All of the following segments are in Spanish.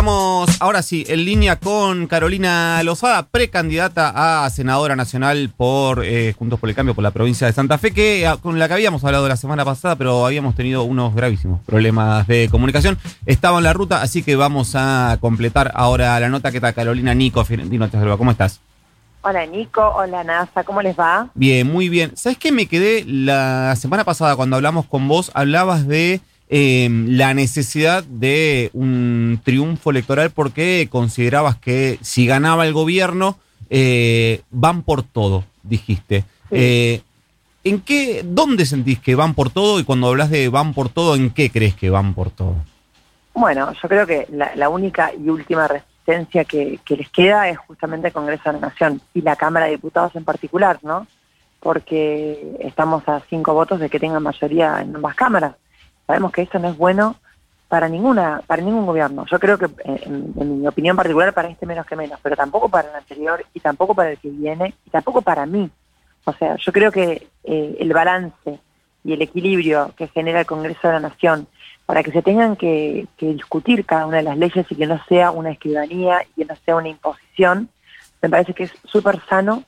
Estamos ahora sí en línea con Carolina Lozada, precandidata a senadora nacional por eh, Juntos por el Cambio por la provincia de Santa Fe, que ah, con la que habíamos hablado la semana pasada, pero habíamos tenido unos gravísimos problemas de comunicación. Estaba en la ruta, así que vamos a completar ahora la nota que está Carolina Nico Fiorentino. te saluda. ¿Cómo estás? Hola Nico, hola NASA, ¿cómo les va? Bien, muy bien. ¿Sabes qué me quedé la semana pasada cuando hablamos con vos? Hablabas de eh, la necesidad de un triunfo electoral porque considerabas que si ganaba el gobierno, eh, van por todo, dijiste. Eh, ¿En qué, dónde sentís que van por todo? Y cuando hablas de van por todo, ¿en qué crees que van por todo? Bueno, yo creo que la, única y última resistencia que, que, les queda es justamente el Congreso de la Nación y la Cámara de Diputados en particular, ¿no? Porque estamos a cinco votos de que tengan mayoría en ambas cámaras. Sabemos que esto no es bueno para ninguna, para ningún gobierno. Yo creo que, eh, en, mi opinión particular, para este menos que menos, pero tampoco para el anterior y tampoco para el que viene y tampoco para mí. O sea, yo creo que eh, el balance y el equilibrio que genera el Congreso de la Nación para que se tengan que, que, discutir cada una de las leyes y que no sea una escribanía y que no sea una imposición, me parece que es súper sano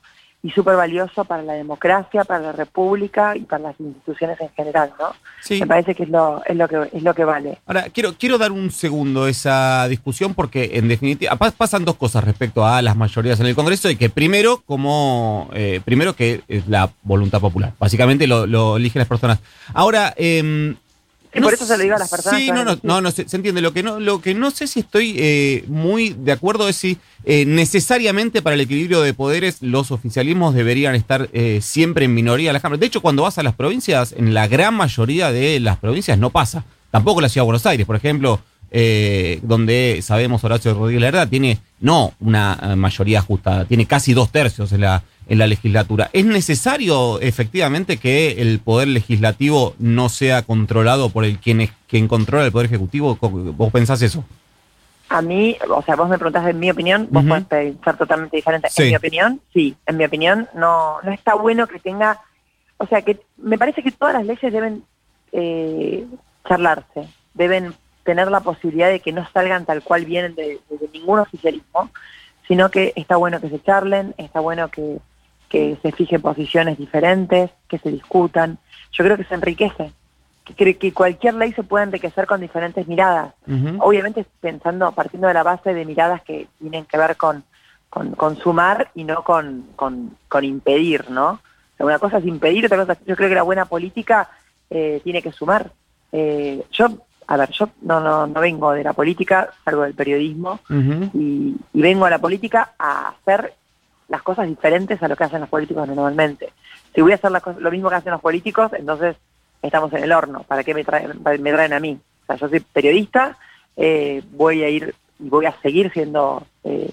y súper valioso para la democracia, para la república y para las instituciones en general, ¿no? Sí. Me parece que es lo, es lo que es lo que vale. Ahora, quiero, quiero dar un segundo esa discusión porque en definitiva pasan dos cosas respecto a las mayorías en el Congreso y que primero, como eh, primero que es la voluntad popular. Básicamente lo, lo eligen las personas. Ahora, eh, y por eso se lo digo a las personas. Sí, no, no, no, no se, entiende. Lo que no, lo que no sé si estoy eh, muy de acuerdo es si eh, necesariamente para el equilibrio de poderes los oficialismos deberían estar eh, siempre en minoría en las cámaras. De hecho, cuando vas a las provincias, en la gran mayoría de las provincias no pasa. Tampoco la ciudad de Buenos Aires, por ejemplo, donde sabemos Horacio Rodríguez Lerda tiene no una mayoría justa, tiene casi dos tercios en la en la legislatura. ¿Es necesario efectivamente que el poder legislativo no sea controlado por el quien, es, quien controla el poder ejecutivo? ¿Vos pensás eso? A mí, o sea, vos me preguntás en mi opinión, vos podés pensar totalmente diferente. En mi opinión, sí, en mi opinión no, no está bueno que tenga, o sea, que me parece que todas las leyes deben eh, charlarse, deben tener la posibilidad de que no salgan tal cual vienen de ningún oficialismo, sino que está bueno que se charlen, está bueno que, que se fijen posiciones diferentes, que se discutan. Yo creo que se enriquece, que, que cualquier ley se puede enriquecer con diferentes miradas. Obviamente pensando, partiendo de la base de miradas que tienen que ver con, con, sumar y no con, con, impedir, ¿no? una cosa es impedir, otra cosa, yo creo que la buena política eh, tiene que sumar. Eh, yo, a ver, yo no, no, no vengo de la política, salgo del periodismo, y, y vengo a la política a hacer las cosas diferentes a lo que hacen los políticos normalmente. Si voy a hacer lo mismo que hacen los políticos, entonces estamos en el horno. ¿Para qué me traen, me traen a mí? O sea, yo soy periodista, eh, voy a ir y voy a seguir siendo eh,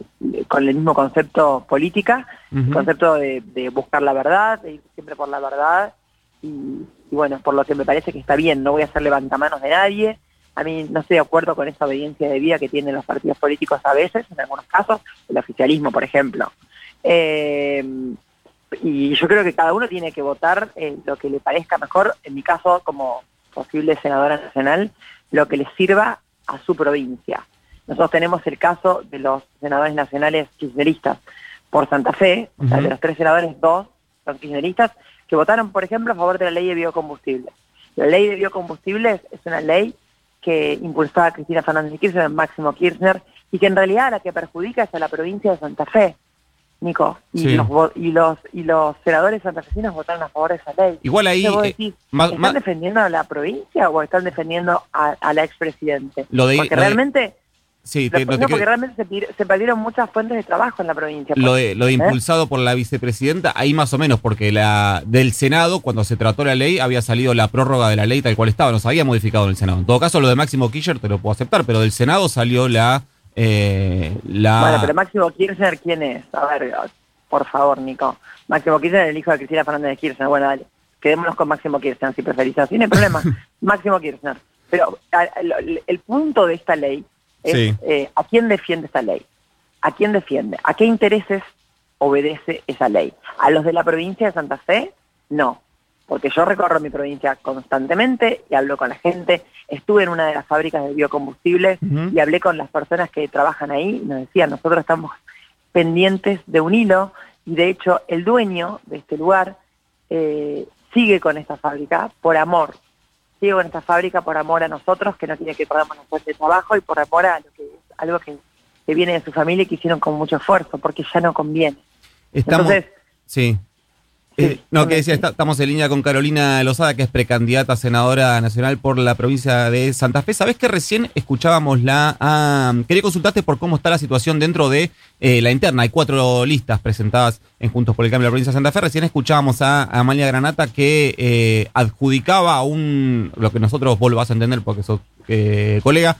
con el mismo concepto política, el concepto de, buscar la verdad, de ir siempre por la verdad y, bueno, por lo que me parece que está bien, no voy a hacer levantamanos de nadie. A mí no estoy de acuerdo con esa obediencia de vida que tienen los partidos políticos a veces, en algunos casos, el oficialismo, por ejemplo. Eh, y yo creo que cada uno tiene que votar eh, lo que le parezca mejor, en mi caso como posible senadora nacional, lo que le sirva a su provincia. Nosotros tenemos el caso de los senadores nacionales kirchneristas por Santa Fe, o sea, de los tres senadores, dos son kirchneristas, que votaron, por ejemplo, a favor de la ley de biocombustibles. La ley de biocombustibles es una ley que impulsaba Cristina Fernández de Kirchner, Máximo Kirchner, y que en realidad la que perjudica es a la provincia de Santa Fe. Nico. Y, los, y, los, y los senadores santafesinos votaron a favor de esa ley. Igual ahí... Eh, ¿Están defendiendo a la provincia o están defendiendo a, la expresidente? Lo de, porque realmente... Sí, porque realmente se, perdieron muchas fuentes de trabajo en la provincia. Lo de, lo de ¿Eh? impulsado por la vicepresidenta, ahí más o menos, porque la del Senado, cuando se trató la ley, había salido la prórroga de la ley tal cual estaba, no se había modificado en el Senado. En todo caso, lo de Máximo Kirchner te lo puedo aceptar, pero del Senado salió la eh, la... Bueno, pero Máximo Kirchner, ¿quién es? A ver, por favor, Nico. Máximo Kirchner, el hijo de Cristina Fernández de Kirchner. Bueno, dale, quedémonos con Máximo Kirchner, si preferís. No tiene problema. Máximo Kirchner. Pero el, punto de esta ley es eh, a quién defiende esta ley. ¿A quién defiende? ¿A qué intereses obedece esa ley? ¿A los de la provincia de Santa Fe? No. Porque yo recorro mi provincia constantemente y hablo con la gente. Estuve en una de las fábricas de biocombustibles y hablé con las personas que trabajan ahí y nos decían, nosotros estamos pendientes de un hilo y de hecho el dueño de este lugar eh, sigue con esta fábrica por amor. Sigue con esta fábrica por amor a nosotros, que no quiere que perdamos nuestro de trabajo y por amor a lo que, algo que, que viene de su familia y que hicieron con mucho esfuerzo, porque ya no conviene. Estamos, Entonces, sí. Eh, no, que decía, estamos en línea con Carolina Lozada, que es precandidata a senadora nacional por la provincia de Santa Fe. ¿Sabés que recién escuchábamos la... Ah, quería consultarte por cómo está la situación dentro de eh, la interna. Hay cuatro listas presentadas en Juntos por el Cambio de la provincia de Santa Fe. Recién escuchábamos a, Amalia Granata que eh, adjudicaba a un... lo que nosotros vos lo vas a entender porque sos colega,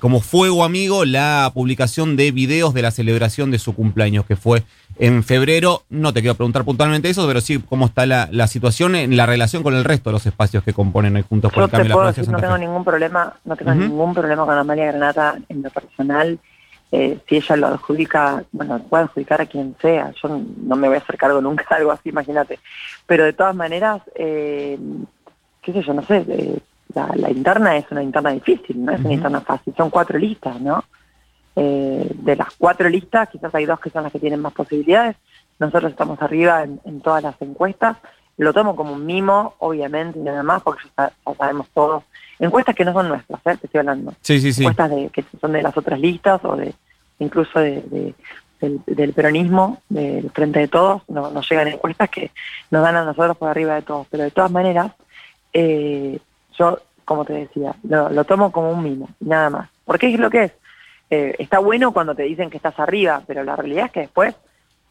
como fuego amigo la publicación de videos de la celebración de su cumpleaños, que fue en febrero. No te quiero preguntar puntualmente eso, pero sí cómo está la, situación en la relación con el resto de los espacios que componen el Juntos por el Cambio. la decir, no tengo ningún problema, no tengo ningún problema con Amalia Granata en lo personal. Eh, si ella lo adjudica, bueno, puede adjudicar a quien sea, yo no me voy a hacer cargo nunca de algo así, imagínate. Pero de todas maneras, eh, qué sé yo, no sé, eh, la, interna es una interna difícil, no es una interna fácil, son cuatro listas, ¿no? Eh, de las cuatro listas, quizás hay dos que son las que tienen más posibilidades. Nosotros estamos arriba en, todas las encuestas. Lo tomo como un mimo, obviamente, y nada más, porque ya, sabemos todos. Encuestas que no son nuestras, ¿eh? te estoy hablando. Sí, sí, sí. Encuestas de, que son de las otras listas o de incluso de, del, peronismo, del Frente de Todos. No, nos llegan encuestas que nos dan a nosotros por arriba de todos. Pero de todas maneras, eh, yo, como te decía, lo, lo tomo como un mimo, nada más. Porque es lo que es eh, está bueno cuando te dicen que estás arriba, pero la realidad es que después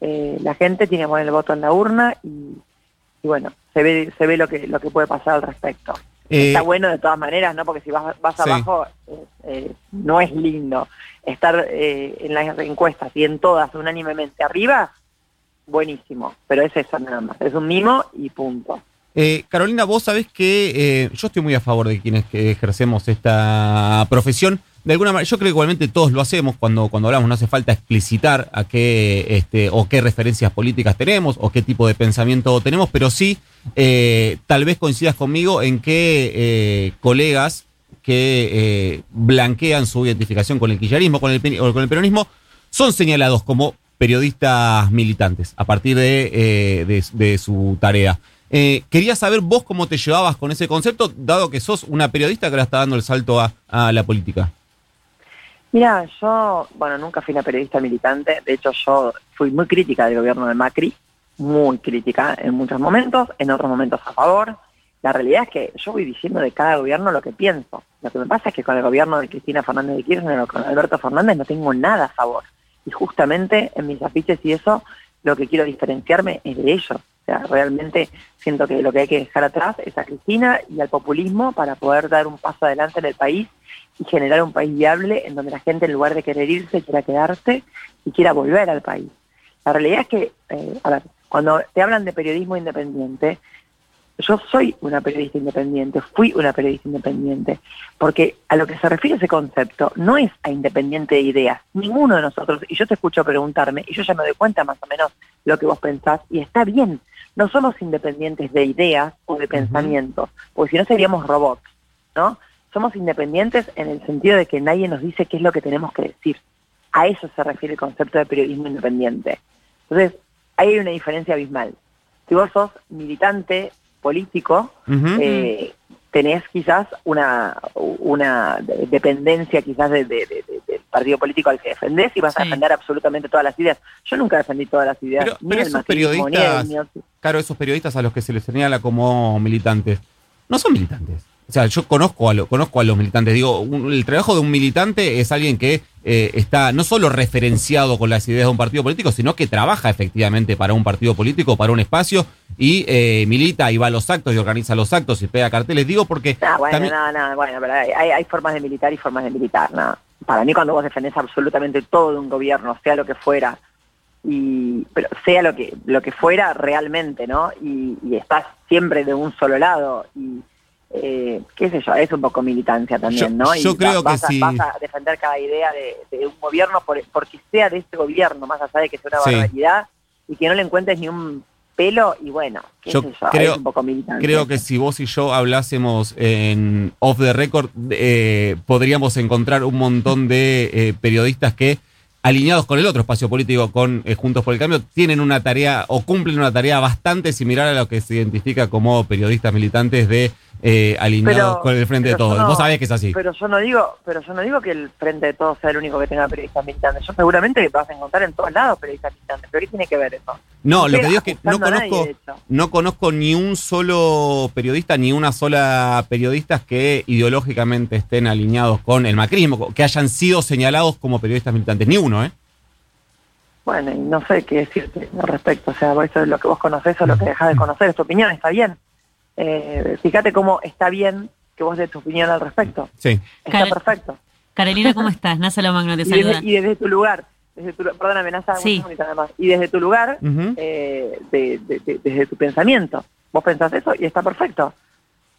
eh, la gente tiene que poner el voto en la urna y, bueno, se ve, se ve lo que, lo que puede pasar al respecto. Eh, está bueno de todas maneras, ¿no? Porque si vas, vas abajo no es lindo. Estar en las encuestas y en todas unánimemente arriba, buenísimo. Pero es eso nada más. Es un mimo y punto. Carolina, vos sabés que yo estoy muy a favor de quienes ejercemos esta profesión de alguna manera, yo creo que igualmente todos lo hacemos cuando, cuando hablamos, no hace falta explicitar a qué, este, o qué referencias políticas tenemos, o qué tipo de pensamiento tenemos, pero sí, eh, tal vez coincidas conmigo en que eh, colegas que eh, blanquean su identificación con el quillarismo con el, con el peronismo, son señalados como periodistas militantes a partir de, de, su tarea. Quería saber vos cómo te llevabas con ese concepto, dado que sos una periodista que ahora está dando el salto a, a la política. Mira, yo, bueno, nunca fui una periodista militante, de hecho yo fui muy crítica del gobierno de Macri, muy crítica en muchos momentos, en otros momentos a favor. La realidad es que yo voy diciendo de cada gobierno lo que pienso. Lo que me pasa es que con el gobierno de Cristina Fernández de Kirchner o con Alberto Fernández no tengo nada a favor. Y justamente en mis afiches y eso, lo que quiero diferenciarme es de ellos. O sea, realmente siento que lo que hay que dejar atrás es a Cristina y al populismo para poder dar un paso adelante en el país y generar un país viable en donde la gente en lugar de querer irse quiera quedarse y quiera volver al país. La realidad es que, eh, a ver, cuando te hablan de periodismo independiente, yo soy una periodista independiente, fui una periodista independiente, porque a lo que se refiere ese concepto no es a independiente de ideas. Ninguno de nosotros, y yo te escucho preguntarme, y yo ya me doy cuenta más o menos lo que vos pensás, y está bien, no somos independientes de ideas o de pensamientos, porque si no seríamos robots, ¿no? somos independientes en el sentido de que nadie nos dice qué es lo que tenemos que decir. A eso se refiere el concepto de periodismo independiente. Entonces, hay una diferencia abismal. Si vos sos militante político, eh, tenés quizás una, una dependencia quizás del partido político al que defendés y vas a defender absolutamente todas las ideas. Yo nunca defendí todas las ideas. Pero, esos periodistas, claro, esos periodistas a los que se les señala como militantes, no son militantes. O sea, yo conozco a, lo, conozco a los militantes. Digo, el trabajo de un militante es alguien que eh, está no solo referenciado con las ideas de un partido político, sino que trabaja efectivamente para un partido político, para un espacio, y eh, milita y va a los actos y organiza los actos y pega carteles. Digo porque... No, bueno, no, no, bueno, pero hay, formas de militar y formas de militar. No. Para mí cuando vos defendés absolutamente todo de un gobierno, sea lo que fuera, y pero sea lo que lo que fuera realmente, ¿no? Y, y estás siempre de un solo lado y eh, qué sé yo, es un poco militancia también, ¿no? Yo creo vas, que vas a defender cada idea de, un gobierno por, porque sea de este gobierno, más allá de que sea una barbaridad y que no le encuentres ni un pelo y bueno, yo, creo, Creo que si vos y yo hablásemos en off the record, eh, podríamos encontrar un montón de eh, periodistas que alineados con el otro espacio político, con eh, Juntos por el Cambio, tienen una tarea o cumplen una tarea bastante similar a lo que se identifica como periodistas militantes de eh, alineados con el Frente de Todos. Vos sabés que es así. Pero yo no digo, pero yo no digo que el Frente de Todos sea el único que tenga periodistas militantes. Yo seguramente vas a encontrar en todos lados periodistas militantes. Pero ¿qué tiene que ver eso? No, lo que digo es que no conozco, no conozco ni un solo periodista ni una sola periodista que ideológicamente estén alineados con el macrismo, que hayan sido señalados como periodistas militantes. Ni uno, ¿eh? Bueno, y no sé qué decirte al respecto. O sea, eso es lo que vos conocés o lo que dejás de conocer. Es tu opinión, está bien eh, fíjate cómo está bien que vos des tu opinión al respecto. Sí. Está perfecto. Carolina, ¿cómo estás? Nasa Magno te saluda. Y desde, tu lugar, desde tu, perdóname, Nasa, sí. y desde tu lugar, eh, desde tu pensamiento. Vos pensás eso y está perfecto.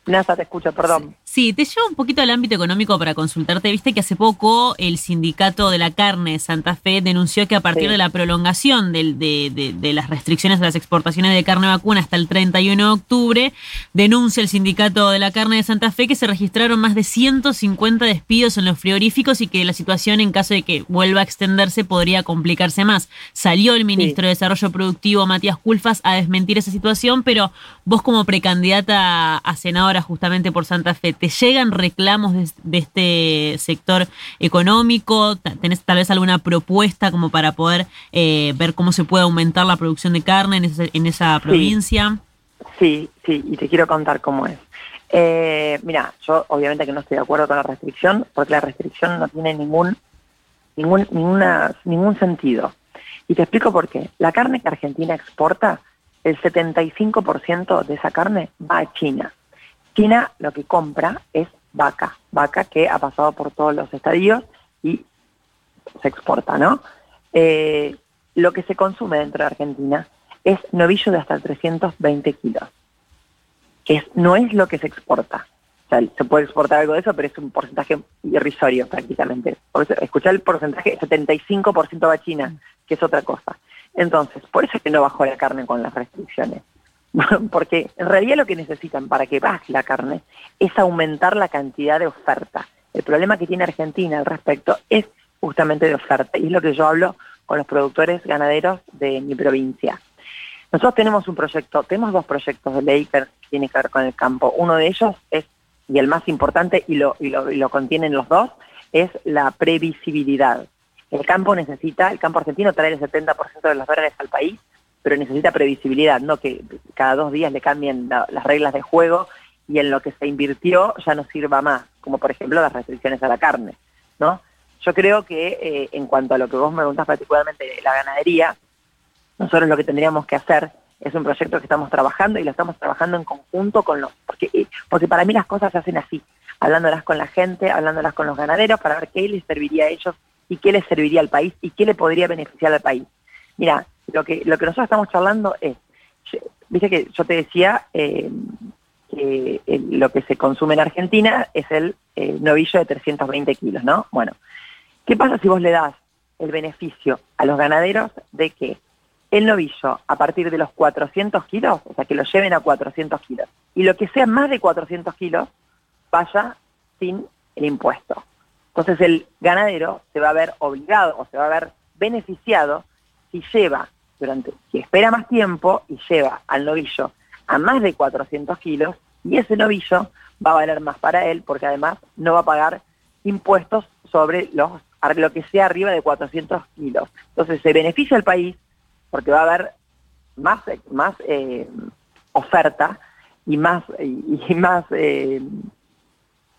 Nasa te escucha, perdón. Sí, te llevo un poquito al ámbito económico para consultarte. Viste que hace poco el sindicato de la carne de Santa Fe denunció que a partir de la prolongación de, las restricciones a las exportaciones de carne vacuna hasta el 31 de octubre, denuncia el sindicato de la carne de Santa Fe que se registraron más de 150 despidos en los frigoríficos y que la situación en caso de que vuelva a extenderse podría complicarse más. Salió el ministro de Desarrollo Productivo, Matías Culfas, a desmentir esa situación, pero vos como precandidata a senador justamente por Santa Fe, ¿te llegan reclamos de, este sector económico? ¿Tenés tal vez alguna propuesta como para poder eh, ver cómo se puede aumentar la producción de carne en, esa provincia? Sí, sí, y te quiero contar cómo es. Eh, mira, yo obviamente que no estoy de acuerdo con la restricción, porque la restricción no tiene ningún, ningún, ninguna, ningún sentido. Y te explico por qué. La carne que Argentina exporta, el 75% de esa carne va a China. China lo que compra es vaca, vaca que ha pasado por todos los estadios y se exporta, ¿no? Eh, lo que se consume dentro de Argentina es novillo de hasta 320 kilos, que no es lo que se exporta. Se puede exportar algo de eso, pero es un porcentaje irrisorio prácticamente. Escuchar el porcentaje, 75% va a China, que es otra cosa. Entonces, por eso es que no bajó la carne con las restricciones. porque en realidad lo que necesitan para que baje la carne es aumentar la cantidad de oferta. El problema que tiene Argentina al respecto es justamente de oferta, y es lo que yo hablo con los productores ganaderos de mi provincia. Nosotros tenemos un proyecto, tenemos dos proyectos de ley que tienen que ver con el campo. Uno de ellos es, y el más importante, y lo, y lo, y lo contienen los dos, es la previsibilidad. El campo necesita, el campo argentino trae el 70% de los dólares al país pero necesita previsibilidad, no que cada dos días le cambien las reglas de juego y en lo que se invirtió ya no sirva más, como por ejemplo las restricciones a la carne, ¿no? Yo creo que eh, en cuanto a lo que vos me preguntás particularmente de la ganadería, nosotros lo que tendríamos que hacer es un proyecto que estamos trabajando y lo estamos trabajando en conjunto con los, porque, eh, porque para mí las cosas se hacen así, hablándolas con la gente, hablándolas con los ganaderos para ver qué les serviría a ellos y qué les serviría al país y qué le podría beneficiar al país. Mira, lo que, lo que nosotros estamos charlando es, viste que yo te decía eh, que lo que se consume en Argentina es el novillo de 320 kilos, ¿no? Bueno, ¿qué pasa si vos le das el beneficio a los ganaderos de que el novillo a partir de los 400 kilos, o sea, que lo lleven a 400 kilos, y lo que sea más de 400 kilos vaya sin el impuesto. Entonces el ganadero se va a ver obligado o se va a ver beneficiado si lleva durante, si espera más tiempo y lleva al novillo a más de 400 kilos, y ese novillo va a valer más para él porque además no va a pagar impuestos sobre los, lo que sea arriba de 400 kilos. Entonces se beneficia al país porque va a haber más, más eh, oferta y más, y, más eh,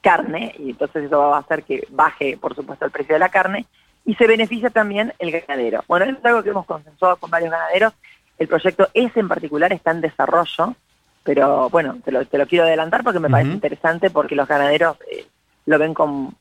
carne, y entonces eso va a hacer que baje, por supuesto, el precio de la carne, y se beneficia también el ganadero. Bueno, es algo que hemos consensuado con varios ganaderos. El proyecto ese en particular está en desarrollo, pero bueno, te lo, quiero adelantar porque me parece interesante porque los ganaderos eh, lo ven con,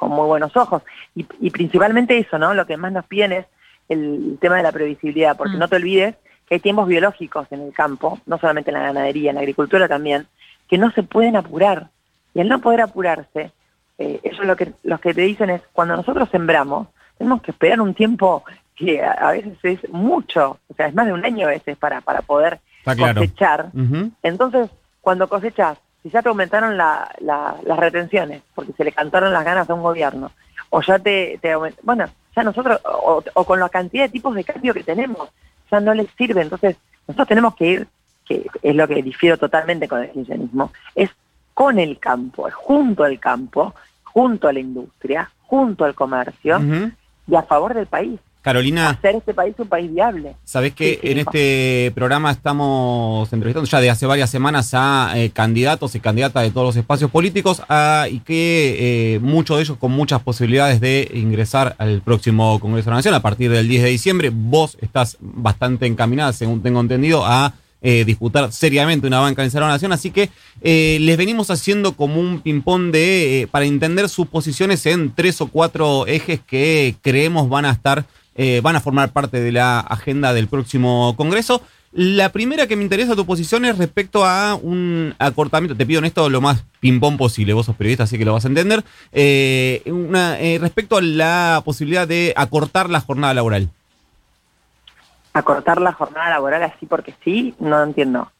muy buenos ojos. Y, principalmente eso, ¿no? Lo que más nos piden es el tema de la previsibilidad, porque mm. no te olvides que hay tiempos biológicos en el campo, no solamente en la ganadería, en la agricultura también, que no se pueden apurar. Y al no poder apurarse, eh, eso es lo que, los que te dicen es, cuando nosotros sembramos, tenemos que esperar un tiempo que a, veces es mucho, o sea, es más de un año a veces para, para poder cosechar. Entonces, cuando cosechas, si ya te aumentaron las retenciones, porque se le cantaron las ganas a un gobierno, o ya te, te bueno, ya nosotros, o, con la cantidad de tipos de cambio que tenemos, ya no les sirve. Entonces, nosotros tenemos que ir, que es lo que difiero totalmente con el kirchnerismo, es con el campo, es junto al campo, junto a la industria, junto al comercio y a favor del país. Carolina. Hacer este país un país viable. Sabés que en este programa estamos entrevistando ya de hace varias semanas a eh, candidatos y candidatas de todos los espacios políticos y que eh, muchos de ellos con muchas posibilidades de ingresar al próximo Congreso de la Nación a partir del 10 de diciembre. Vos estás bastante encaminada, según tengo entendido, a eh, disputar seriamente una banca en la Nación, así que les venimos haciendo como un ping-pong de, para entender sus posiciones en tres o cuatro ejes que creemos van a estar eh, van a formar parte de la agenda del próximo Congreso. La primera que me interesa tu posición es respecto a un acortamiento, te pido en esto lo más ping-pong posible, vos sos periodista así que lo vas a entender, eh, eh, respecto a la posibilidad de acortar la jornada laboral. Acortar la jornada laboral así porque sí, no entiendo.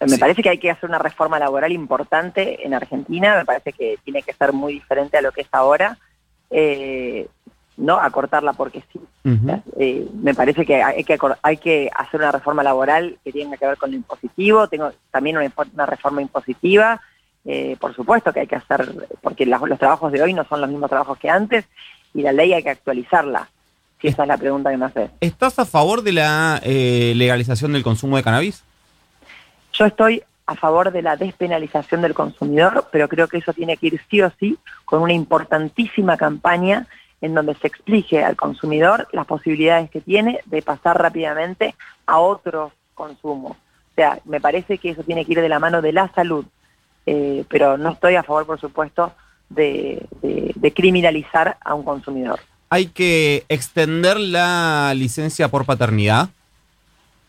Me parece que hay que hacer una reforma laboral importante en Argentina, me parece que tiene que ser muy diferente a lo que es ahora. Eh, no acortarla porque sí. Eh, me parece que hay, que hay que hacer una reforma laboral que tenga que ver con lo impositivo, tengo también una, reforma impositiva, eh, por supuesto que hay que hacer, porque los trabajos de hoy no son los mismos trabajos que antes y la ley hay que actualizarla. Esa es la pregunta que me hace. ¿Estás a favor de la eh, legalización del consumo de cannabis? Yo estoy a favor de la despenalización del consumidor, pero creo que eso tiene que ir sí o sí con una importantísima campaña en donde se explique al consumidor las posibilidades que tiene de pasar rápidamente a otros consumos. O sea, me parece que eso tiene que ir de la mano de la salud, eh, pero no estoy a favor, por supuesto, de, criminalizar a un consumidor. ¿Hay que extender la licencia por paternidad?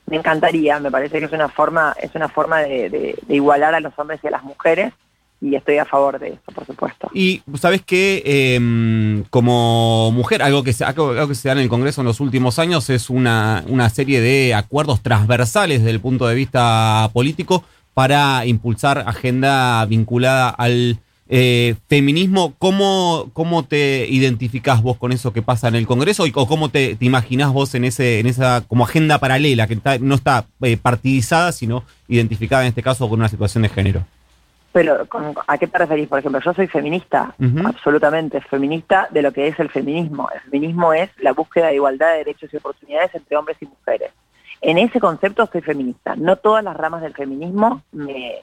Me encantaría, me parece que es una forma, es una forma de igualar a los hombres y a las mujeres y estoy a favor de eso, por supuesto. Y sabes que em, como mujer, algo que, se, algo que se da en el Congreso en los últimos años es una, una serie de acuerdos transversales desde el punto de vista político para impulsar agenda vinculada al eh, feminismo. ¿Cómo, ¿Cómo te identificás vos con eso que pasa en el Congreso y, o cómo te, te imaginás vos en, ese, en esa como agenda paralela que no está eh, partidizada, sino identificada en este caso con una situación de género? Pero, ¿a qué te referís? Por ejemplo, yo soy feminista, absolutamente feminista de lo que es el feminismo. El feminismo es la búsqueda de igualdad de derechos y oportunidades entre hombres y mujeres. En ese concepto soy feminista. No todas las ramas del feminismo me,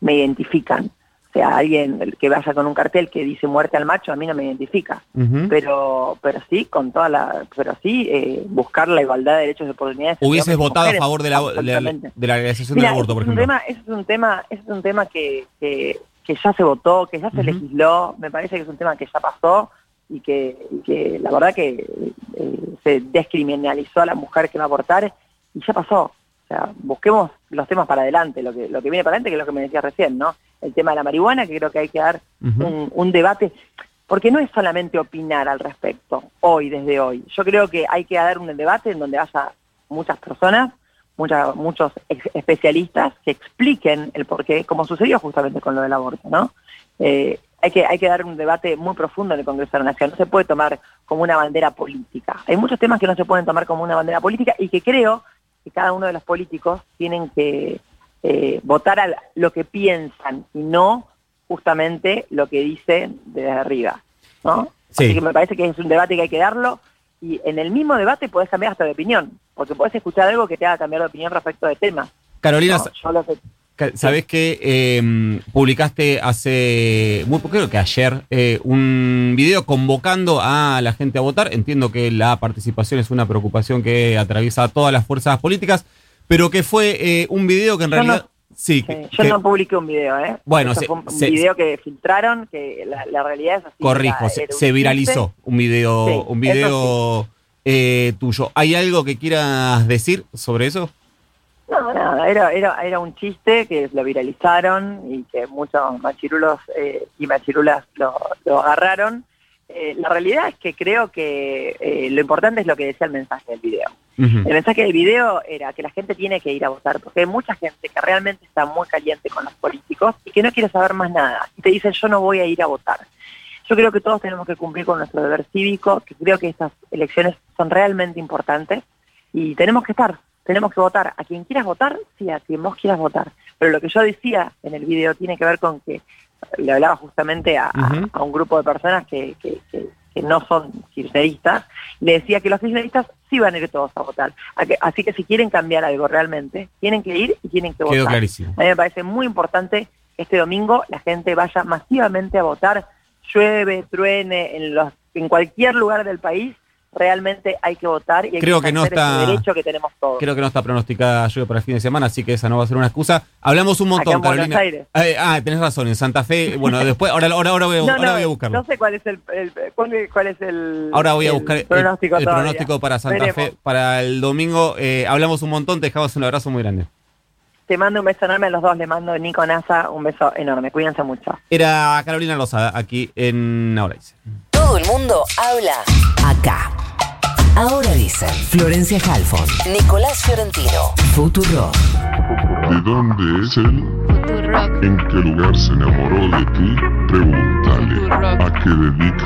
me identifican. Sea, alguien que vaya con un cartel que dice muerte al macho, a mí no me identifica. Pero pero sí, con toda la... Pero sí, eh, buscar la igualdad de derechos y oportunidades. ¿Hubieses votado a favor de la, de la legalización del aborto, por ejemplo? Tema, ese es un tema, ese es un tema que, que, ya se votó, que ya se legisló. Me parece que es un tema que ya pasó y que, que la verdad que eh, se descriminalizó a la mujer que va a abortar y ya pasó. O sea, busquemos los temas para adelante, lo que, lo que viene para adelante, que es lo que me decía recién, ¿no? El tema de la marihuana, que creo que hay que dar un, debate, porque no es solamente opinar al respecto, hoy, desde hoy. Yo creo que hay que dar un debate en donde haya muchas personas, muchas, muchos especialistas que expliquen el porqué, como sucedió justamente con lo del aborto, ¿no? Eh, hay que, hay que dar un debate muy profundo en el Congreso de la Nación. No se puede tomar como una bandera política. Hay muchos temas que no se pueden tomar como una bandera política y que creo que cada uno de los políticos tienen que, eh, votar a lo que piensan y no justamente lo que dicen desde arriba. ¿no? Así que me parece que es un debate que hay que darlo y en el mismo debate podés cambiar hasta de opinión, porque podés escuchar algo que te haga cambiar de opinión respecto del tema. Carolina, sabes que em, publicaste hace muy poco, creo que ayer, eh, un video convocando a la gente a votar. Entiendo que la participación es una preocupación que atraviesa a todas las fuerzas políticas pero que fue eh, un video que en realidad... sí, yo no publiqué un video, ¿eh? Bueno, fue un video que filtraron, que la, realidad es así. Corrijo, se, viralizó un video, un video eh, tuyo. ¿Hay algo que quieras decir sobre eso? No, nada, era, era, era un chiste que lo viralizaron y que muchos machirulos eh, y machirulas lo, lo agarraron eh, la realidad es que creo que eh, lo importante es lo que decía el mensaje del video. El mensaje del video era que la gente tiene que ir a votar, porque hay mucha gente que realmente está muy caliente con los políticos y que no quiere saber más nada. Y te dicen, yo no voy a ir a votar. Yo creo que todos tenemos que cumplir con nuestro deber cívico, que creo que estas elecciones son realmente importantes y tenemos que estar, tenemos que votar. A quien quieras votar, sí, a quien vos quieras votar. Pero lo que yo decía en el video tiene que ver con que le hablaba justamente a, un grupo de personas que, no son kirchneristas, le decía que los kirchneristas sí van a ir todos a votar. Así que si quieren cambiar algo realmente, tienen que ir y tienen que votar. Clarísimo. A mí me parece muy importante que este domingo la gente vaya masivamente a votar, llueve, truene, en, los, en cualquier lugar del país, realmente hay que votar y hay creo que, no está, derecho que tenemos todos. Creo que no está pronosticada lluvia para el fin de semana, así que esa no va a ser una excusa. Hablamos un montón, Carolina. Eh, ah, tenés razón, en Santa Fe. Bueno, después, ahora, ahora, ahora, voy, a, ahora voy a buscarlo. No sé cuál es el, cuál, es el Ahora voy a buscar el pronóstico, para Santa Fe para el domingo. Eh, hablamos un montón, te dejamos un abrazo muy grande. Te mando un beso enorme a los dos, le mando a Nico Nasa un beso enorme, cuídense mucho. Era Carolina Lozada, aquí en Ahora el mundo habla acá. Ahora dicen Florencia Halfon, Nicolás Fiorentino, Futuro. ¿De dónde es él? ¿En qué lugar se enamoró de ti? Pregúntale. ¿A qué dedica